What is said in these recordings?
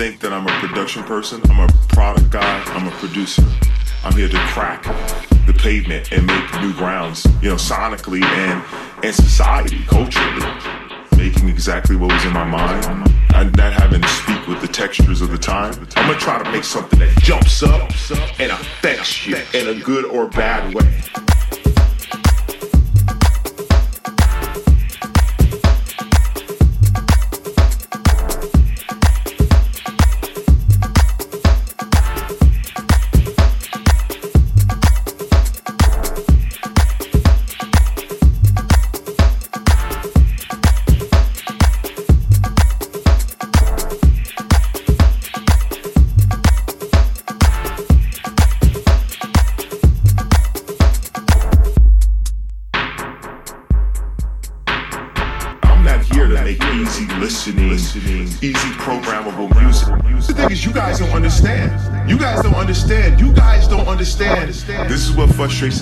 think that I'm a production person. I'm a product guy. I'm a producer. I'm here to crack the pavement and make new grounds, you know, sonically and and society, culturally, making exactly what was in my mind and not having to speak with the textures of the time. I'm gonna try to make something that jumps up and affects you in a good or bad way.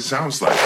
Sounds like.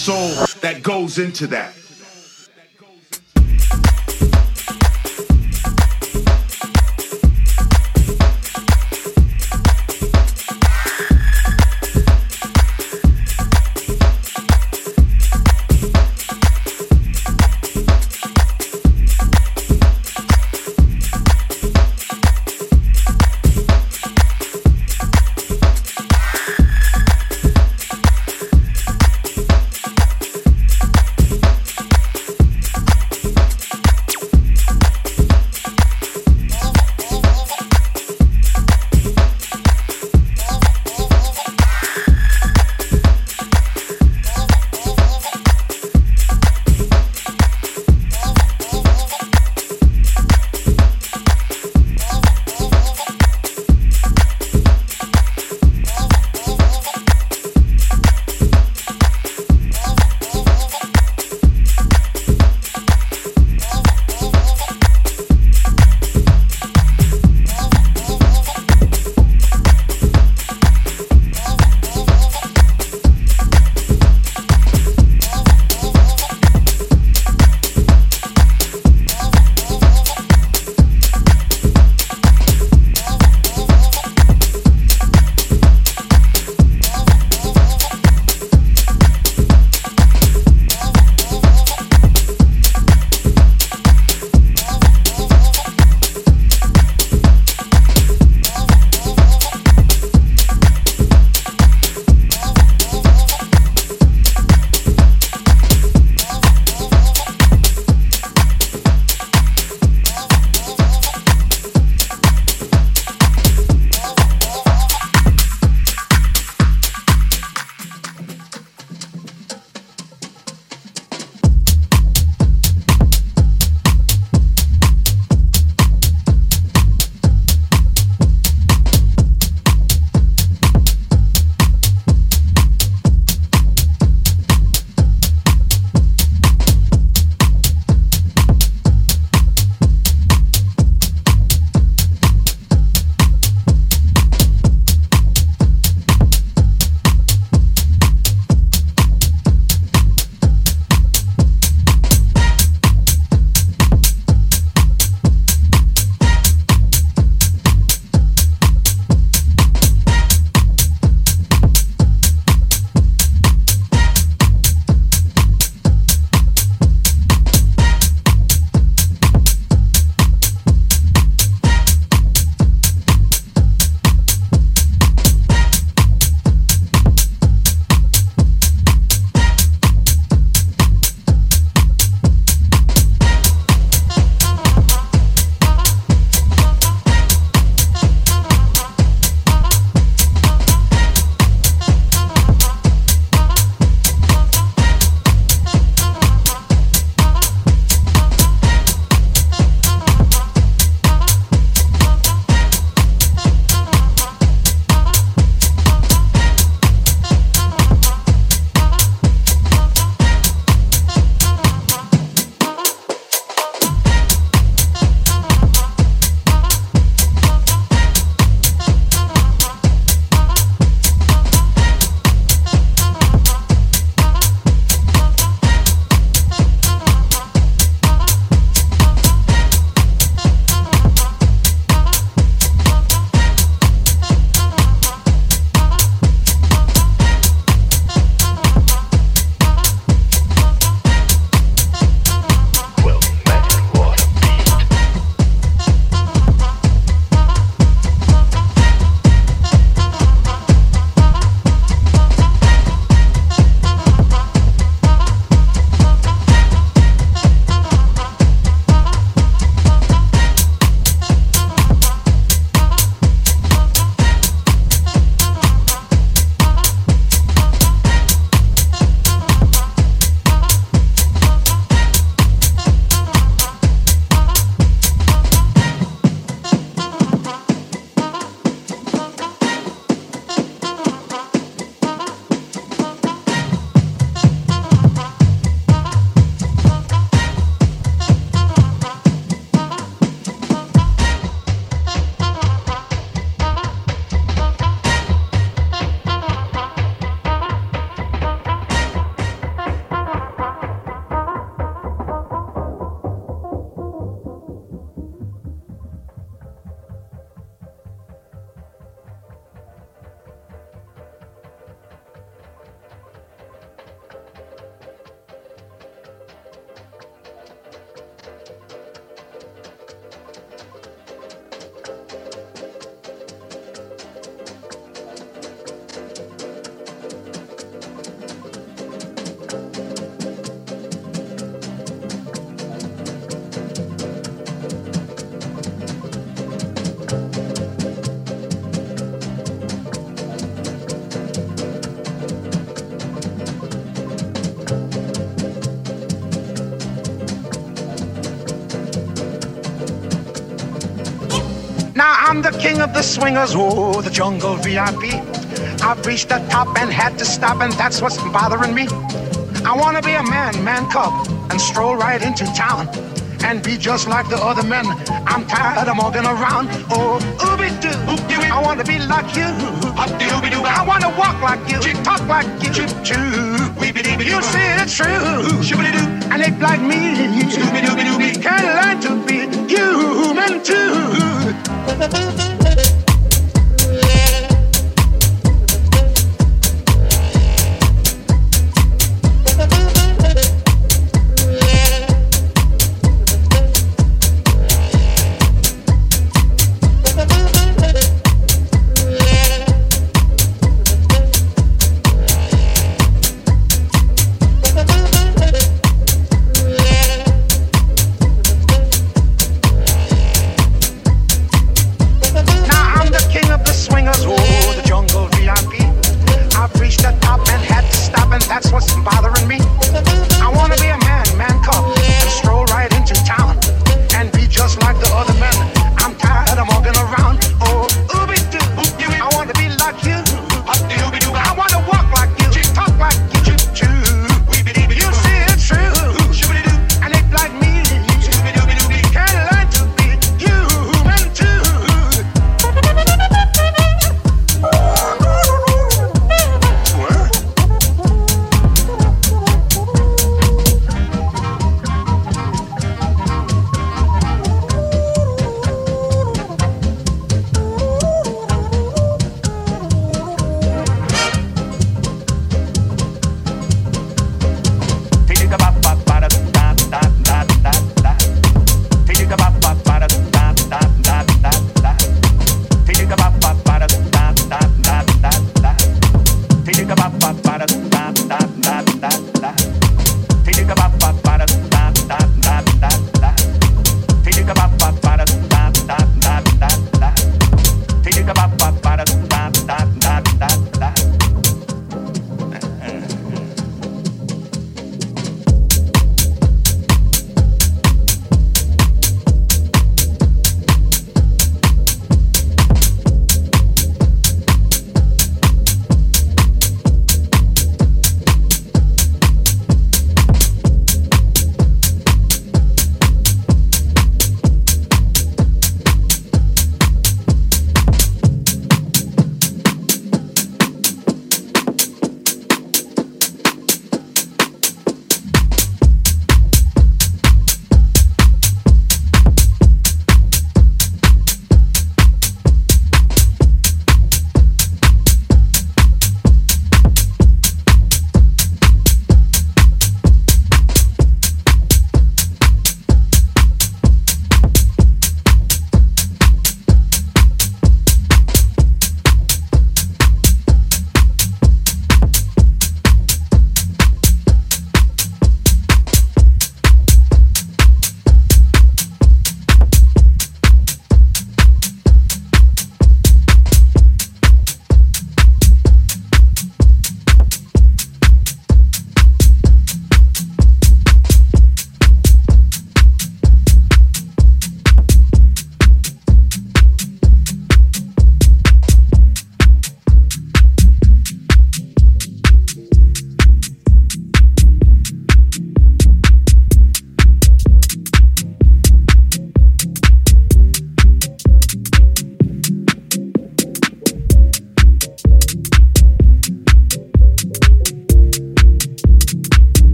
Soul that goes into that. I'm the king of the swingers, oh, the jungle VIP. I've reached the top and had to stop, and that's what's bothering me. I wanna be a man, man cub, and stroll right into town and be just like the other men. I'm tired of walking around. Oh, ooby doo. I wanna be like you. I wanna walk like you, talk like you. You see it's true. And they like me. Can learn to be human too. Thank you.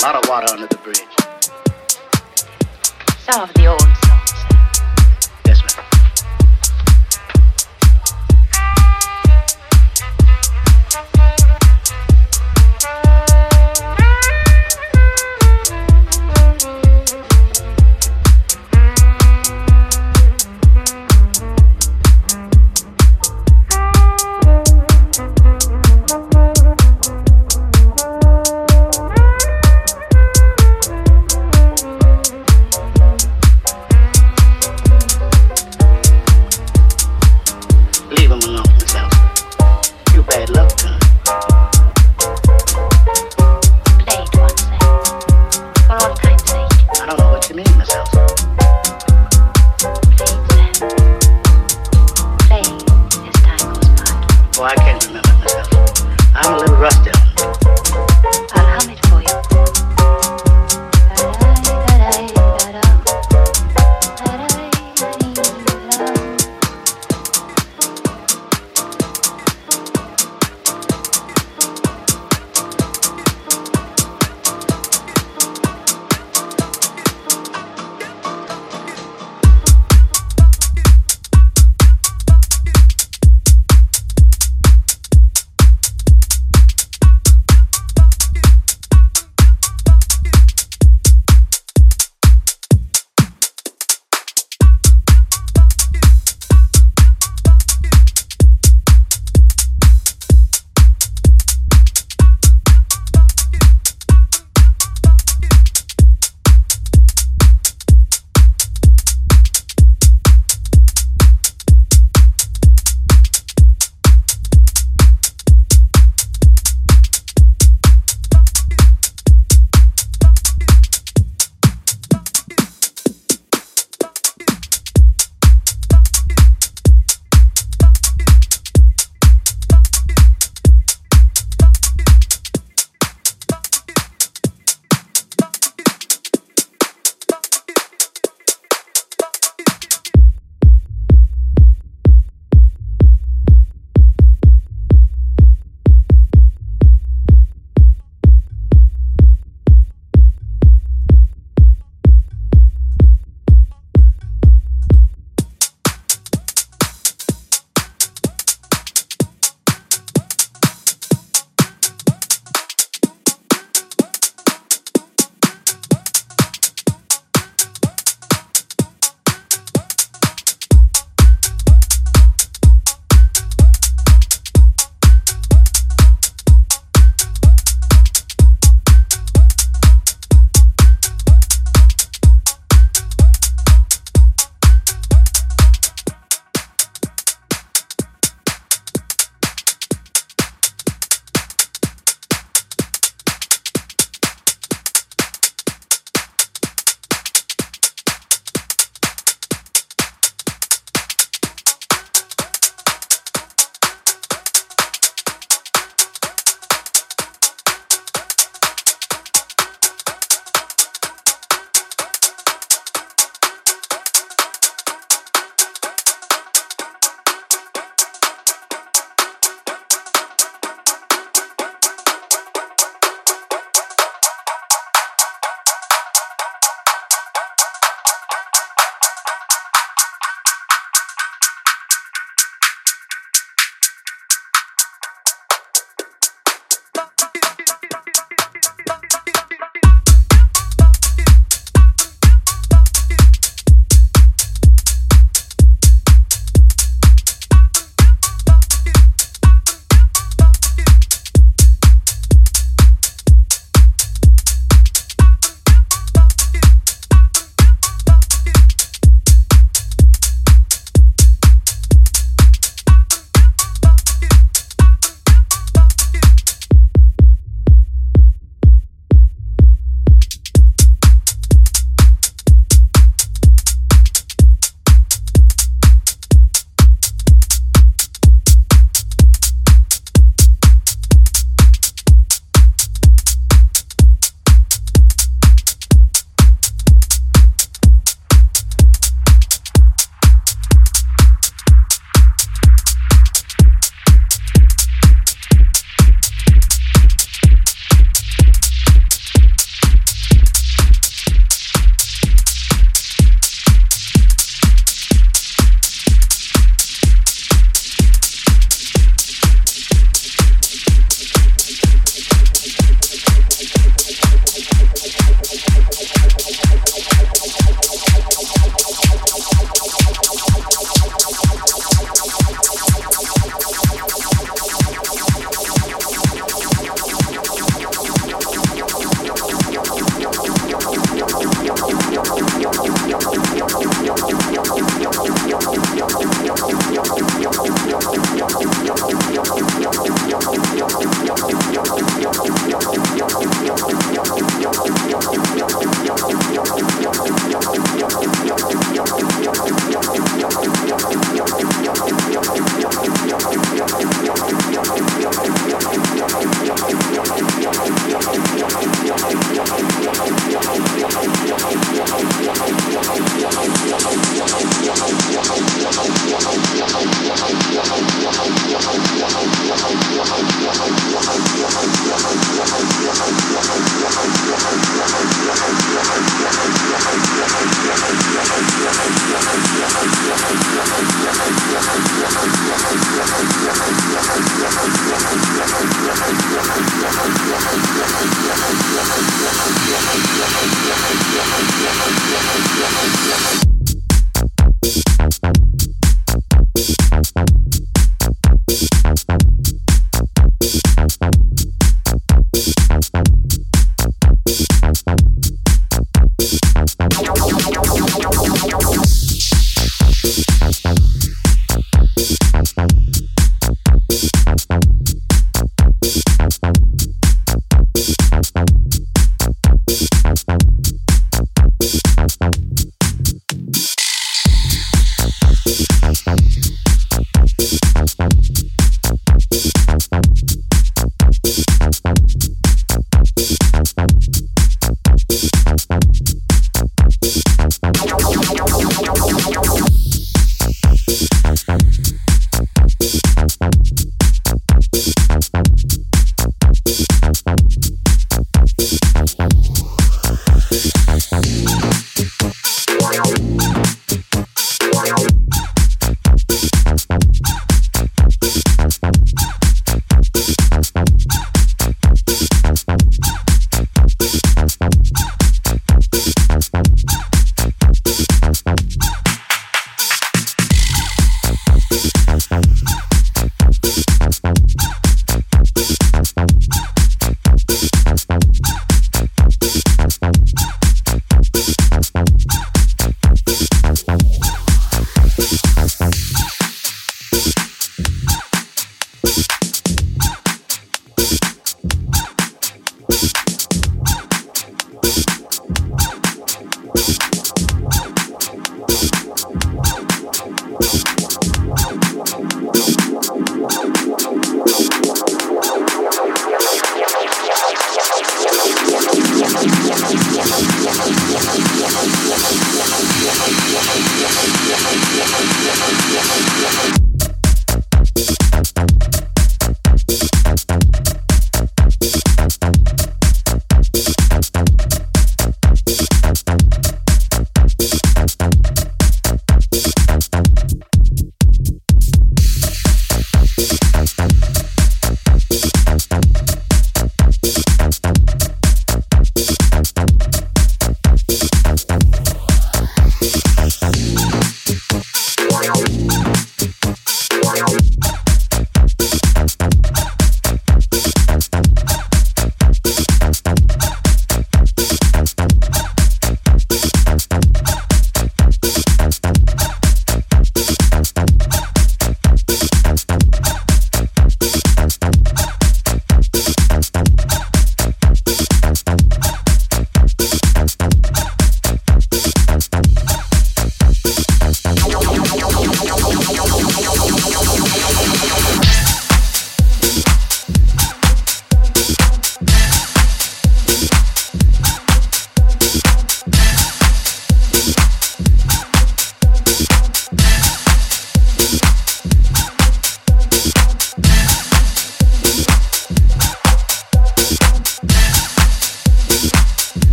A lot of water under the bridge. Some of the old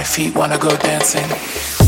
feet wanna go dancing.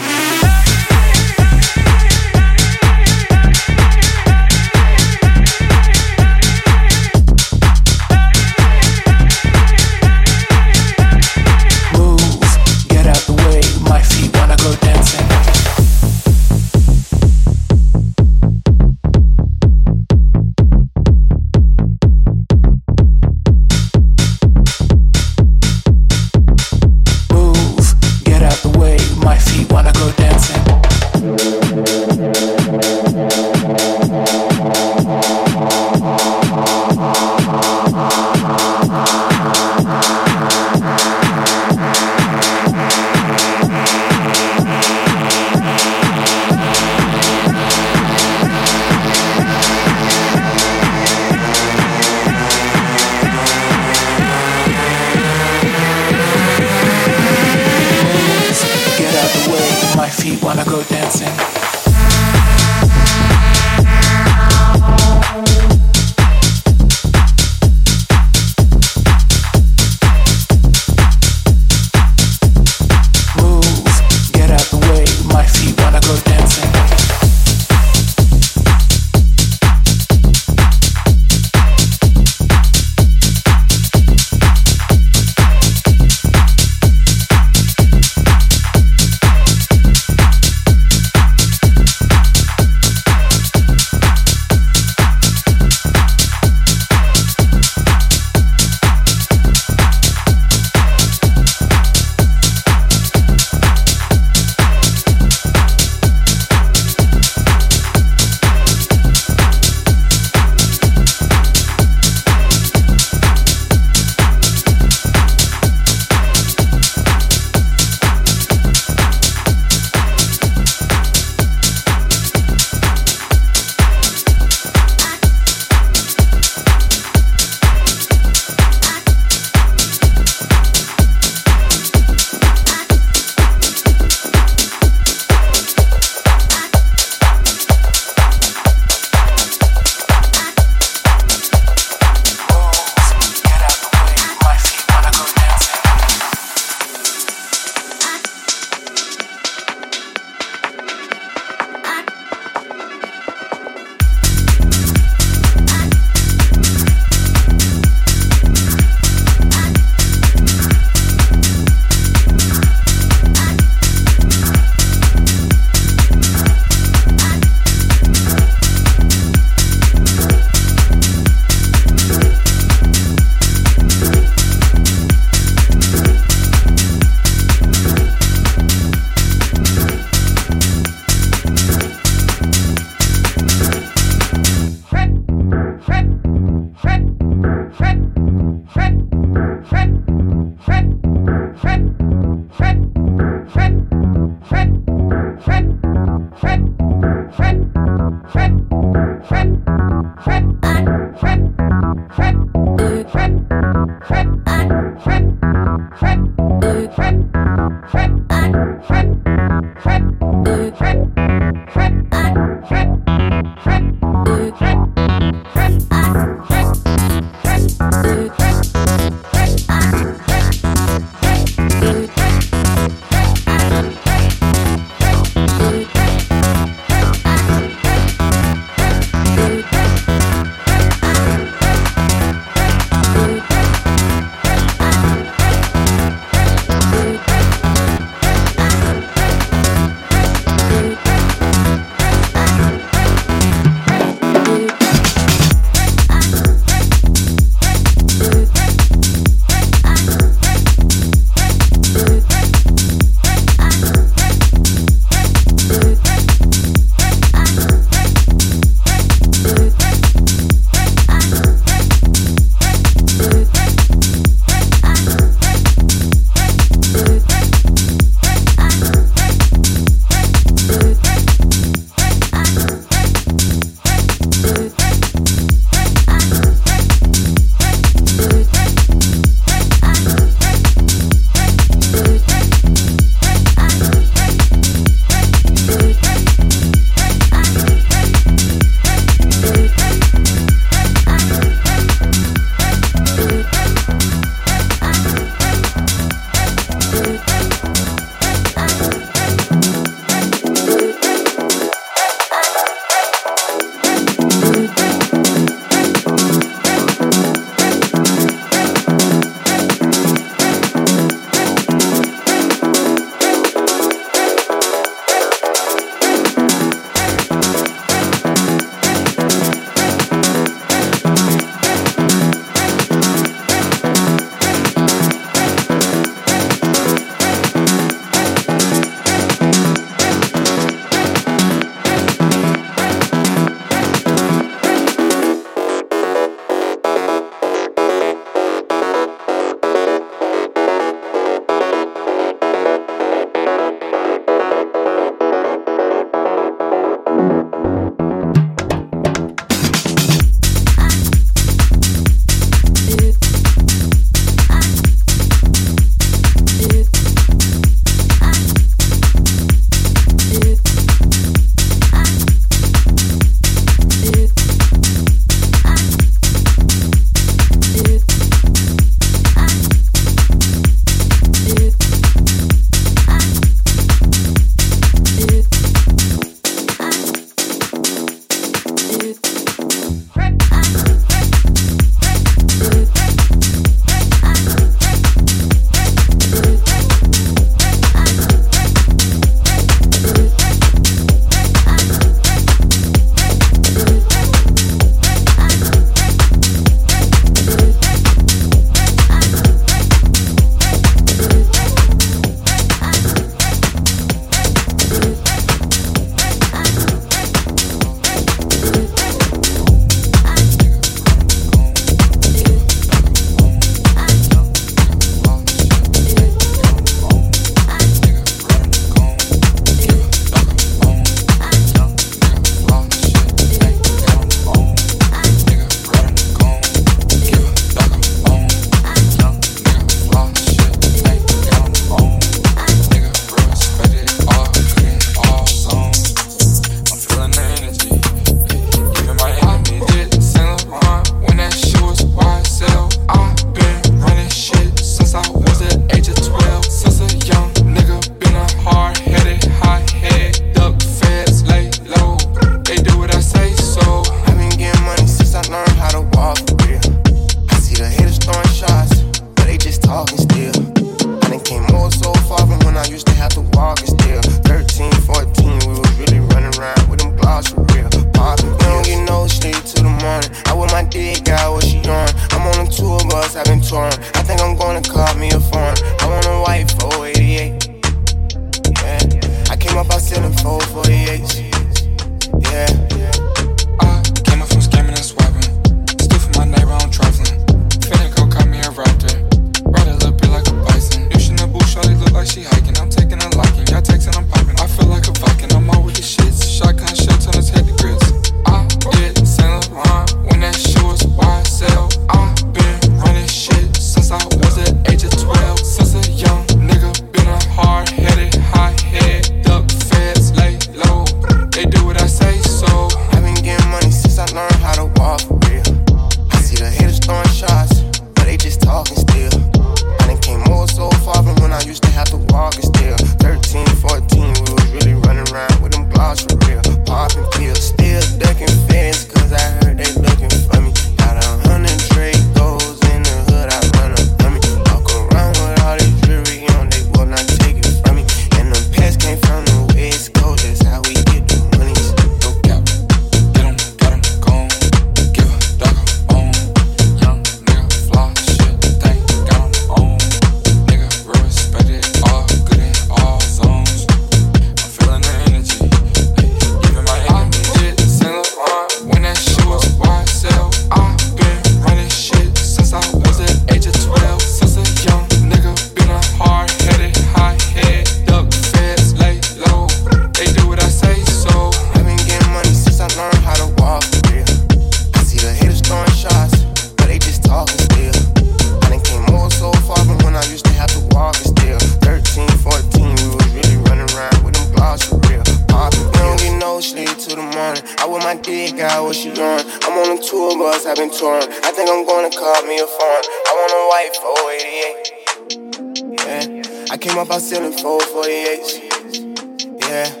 488. Yeah, I came up out selling 448s. Yeah.